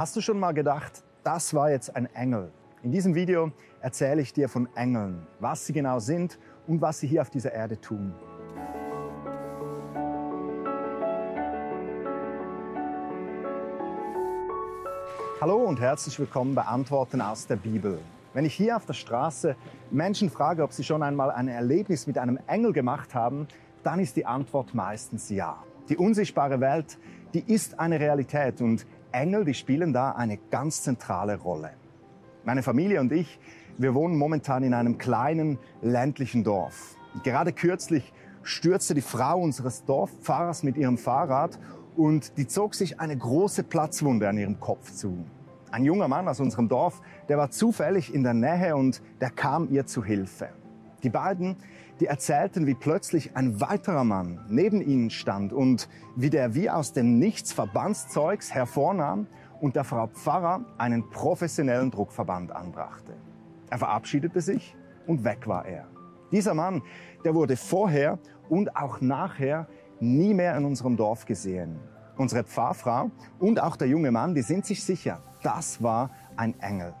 Hast du schon mal gedacht, das war jetzt ein Engel? In diesem Video erzähle ich dir von Engeln, was sie genau sind und was sie hier auf dieser Erde tun. Hallo und herzlich willkommen bei Antworten aus der Bibel. Wenn ich hier auf der Straße Menschen frage, ob sie schon einmal ein Erlebnis mit einem Engel gemacht haben, dann ist die Antwort meistens ja. Die unsichtbare Welt, die ist eine Realität und Engel, die spielen da eine ganz zentrale Rolle. Meine Familie und ich, wir wohnen momentan in einem kleinen ländlichen Dorf. Gerade kürzlich stürzte die Frau unseres Dorfpfarrers mit ihrem Fahrrad und die zog sich eine große Platzwunde an ihrem Kopf zu. Ein junger Mann aus unserem Dorf, der war zufällig in der Nähe und der kam ihr zu Hilfe. Die beiden, die erzählten, wie plötzlich ein weiterer Mann neben ihnen stand und wie der wie aus dem Nichts Verbandszeugs hervornahm und der Frau Pfarrer einen professionellen Druckverband anbrachte. Er verabschiedete sich und weg war er. Dieser Mann, der wurde vorher und auch nachher nie mehr in unserem Dorf gesehen. Unsere Pfarrfrau und auch der junge Mann, die sind sich sicher, das war ein Engel.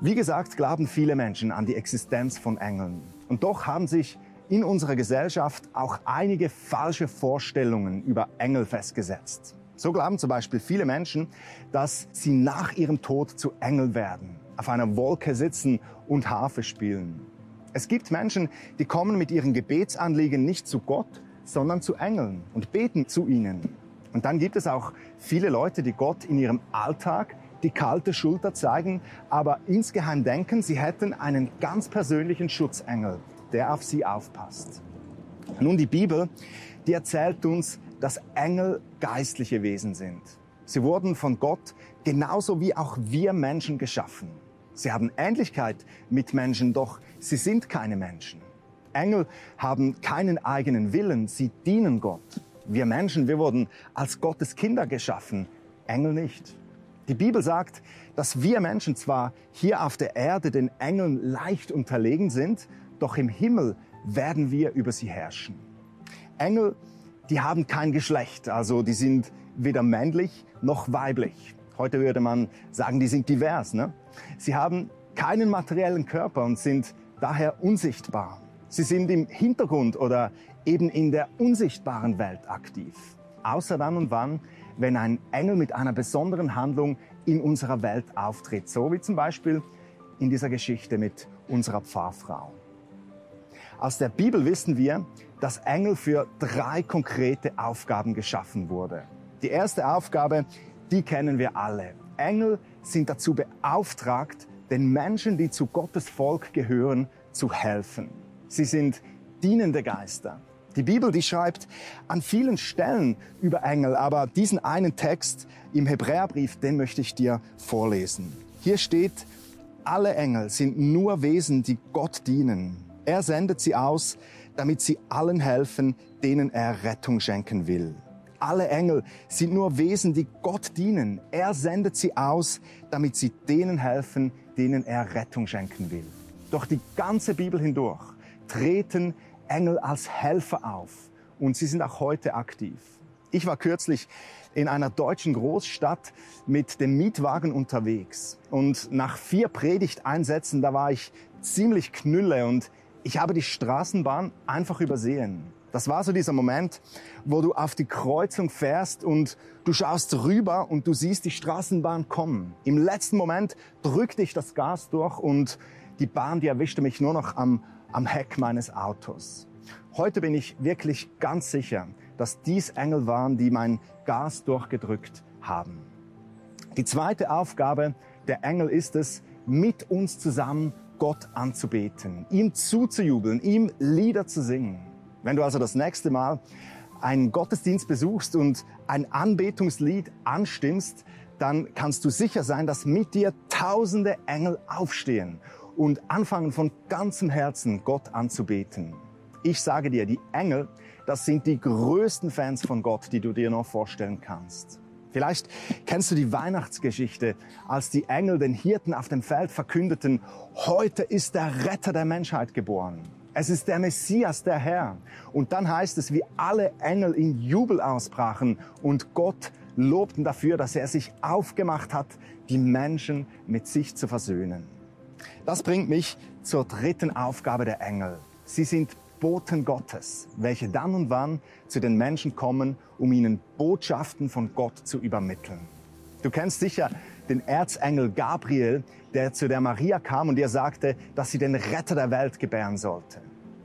Wie gesagt, glauben viele Menschen an die Existenz von Engeln. Und doch haben sich in unserer Gesellschaft auch einige falsche Vorstellungen über Engel festgesetzt. So glauben zum Beispiel viele Menschen, dass sie nach ihrem Tod zu Engel werden, auf einer Wolke sitzen und Harfe spielen. Es gibt Menschen, die kommen mit ihren Gebetsanliegen nicht zu Gott, sondern zu Engeln und beten zu ihnen. Und dann gibt es auch viele Leute, die Gott in ihrem Alltag die kalte Schulter zeigen, aber insgeheim denken, sie hätten einen ganz persönlichen Schutzengel, der auf sie aufpasst. Nun, die Bibel, die erzählt uns, dass Engel geistliche Wesen sind. Sie wurden von Gott genauso wie auch wir Menschen geschaffen. Sie haben Ähnlichkeit mit Menschen, doch sie sind keine Menschen. Engel haben keinen eigenen Willen, sie dienen Gott. Wir Menschen, wir wurden als Gottes Kinder geschaffen, Engel nicht. Die Bibel sagt, dass wir Menschen zwar hier auf der Erde den Engeln leicht unterlegen sind, doch im Himmel werden wir über sie herrschen. Engel, die haben kein Geschlecht, also die sind weder männlich noch weiblich. Heute würde man sagen, die sind divers. Ne? Sie haben keinen materiellen Körper und sind daher unsichtbar. Sie sind im Hintergrund oder eben in der unsichtbaren Welt aktiv. Außer dann und wann, wenn ein Engel mit einer besonderen Handlung in unserer Welt auftritt. So wie zum Beispiel in dieser Geschichte mit unserer Pfarrfrau. Aus der Bibel wissen wir, dass Engel für drei konkrete Aufgaben geschaffen wurde. Die erste Aufgabe, die kennen wir alle. Engel sind dazu beauftragt, den Menschen, die zu Gottes Volk gehören, zu helfen. Sie sind dienende Geister. Die Bibel, die schreibt an vielen Stellen über Engel, aber diesen einen Text im Hebräerbrief, den möchte ich dir vorlesen. Hier steht, alle Engel sind nur Wesen, die Gott dienen. Er sendet sie aus, damit sie allen helfen, denen er Rettung schenken will. Alle Engel sind nur Wesen, die Gott dienen. Er sendet sie aus, damit sie denen helfen, denen er Rettung schenken will. Doch die ganze Bibel hindurch treten Engel als Helfer auf und sie sind auch heute aktiv. Ich war kürzlich in einer deutschen Großstadt mit dem Mietwagen unterwegs und nach vier Predigteinsätzen, da war ich ziemlich knülle und ich habe die Straßenbahn einfach übersehen. Das war so dieser Moment, wo du auf die Kreuzung fährst und du schaust rüber und du siehst die Straßenbahn kommen. Im letzten Moment drückte ich das Gas durch und die Bahn, die erwischte mich nur noch am am Heck meines Autos. Heute bin ich wirklich ganz sicher, dass dies Engel waren, die mein Gas durchgedrückt haben. Die zweite Aufgabe der Engel ist es, mit uns zusammen Gott anzubeten, ihm zuzujubeln, ihm Lieder zu singen. Wenn du also das nächste Mal einen Gottesdienst besuchst und ein Anbetungslied anstimmst, dann kannst du sicher sein, dass mit dir tausende Engel aufstehen und anfangen von ganzem Herzen Gott anzubeten. Ich sage dir, die Engel, das sind die größten Fans von Gott, die du dir noch vorstellen kannst. Vielleicht kennst du die Weihnachtsgeschichte, als die Engel den Hirten auf dem Feld verkündeten, heute ist der Retter der Menschheit geboren. Es ist der Messias, der Herr. Und dann heißt es, wie alle Engel in Jubel ausbrachen und Gott lobten dafür, dass er sich aufgemacht hat, die Menschen mit sich zu versöhnen. Das bringt mich zur dritten Aufgabe der Engel. Sie sind Boten Gottes, welche dann und wann zu den Menschen kommen, um ihnen Botschaften von Gott zu übermitteln. Du kennst sicher den Erzengel Gabriel, der zu der Maria kam und ihr sagte, dass sie den Retter der Welt gebären sollte.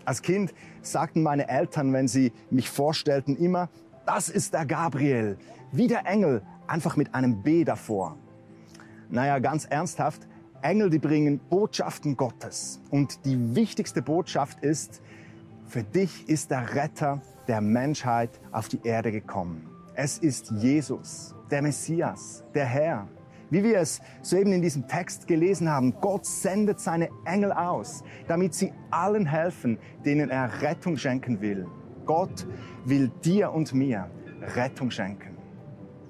Als Kind sagten meine Eltern, wenn sie mich vorstellten, immer, das ist der Gabriel, wie der Engel, einfach mit einem B davor. Naja, ganz ernsthaft, Engel, die bringen Botschaften Gottes. Und die wichtigste Botschaft ist, für dich ist der Retter der Menschheit auf die Erde gekommen. Es ist Jesus, der Messias, der Herr. Wie wir es soeben in diesem Text gelesen haben, Gott sendet seine Engel aus, damit sie allen helfen, denen er Rettung schenken will. Gott will dir und mir Rettung schenken.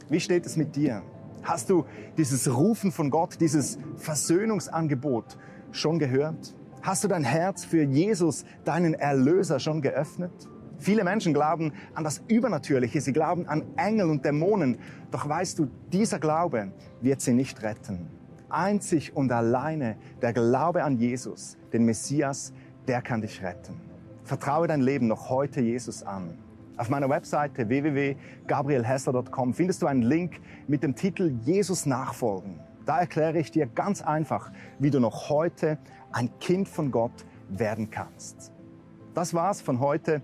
Wie steht es mit dir? Hast du dieses Rufen von Gott, dieses Versöhnungsangebot schon gehört? Hast du dein Herz für Jesus, deinen Erlöser, schon geöffnet? Viele Menschen glauben an das Übernatürliche, sie glauben an Engel und Dämonen. Doch weißt du, dieser Glaube wird sie nicht retten. Einzig und alleine der Glaube an Jesus, den Messias, der kann dich retten. Vertraue dein Leben noch heute Jesus an. Auf meiner Webseite www.gabrielhessler.com findest du einen Link mit dem Titel Jesus nachfolgen. Da erkläre ich dir ganz einfach, wie du noch heute ein Kind von Gott werden kannst. Das war's von heute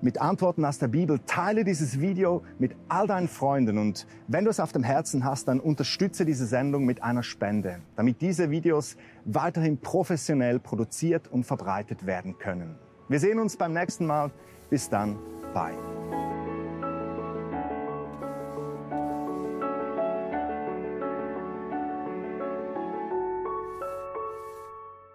mit Antworten aus der Bibel. Teile dieses Video mit all deinen Freunden und wenn du es auf dem Herzen hast, dann unterstütze diese Sendung mit einer Spende, damit diese Videos weiterhin professionell produziert und verbreitet werden können. Wir sehen uns beim nächsten Mal. Bis dann. Bye.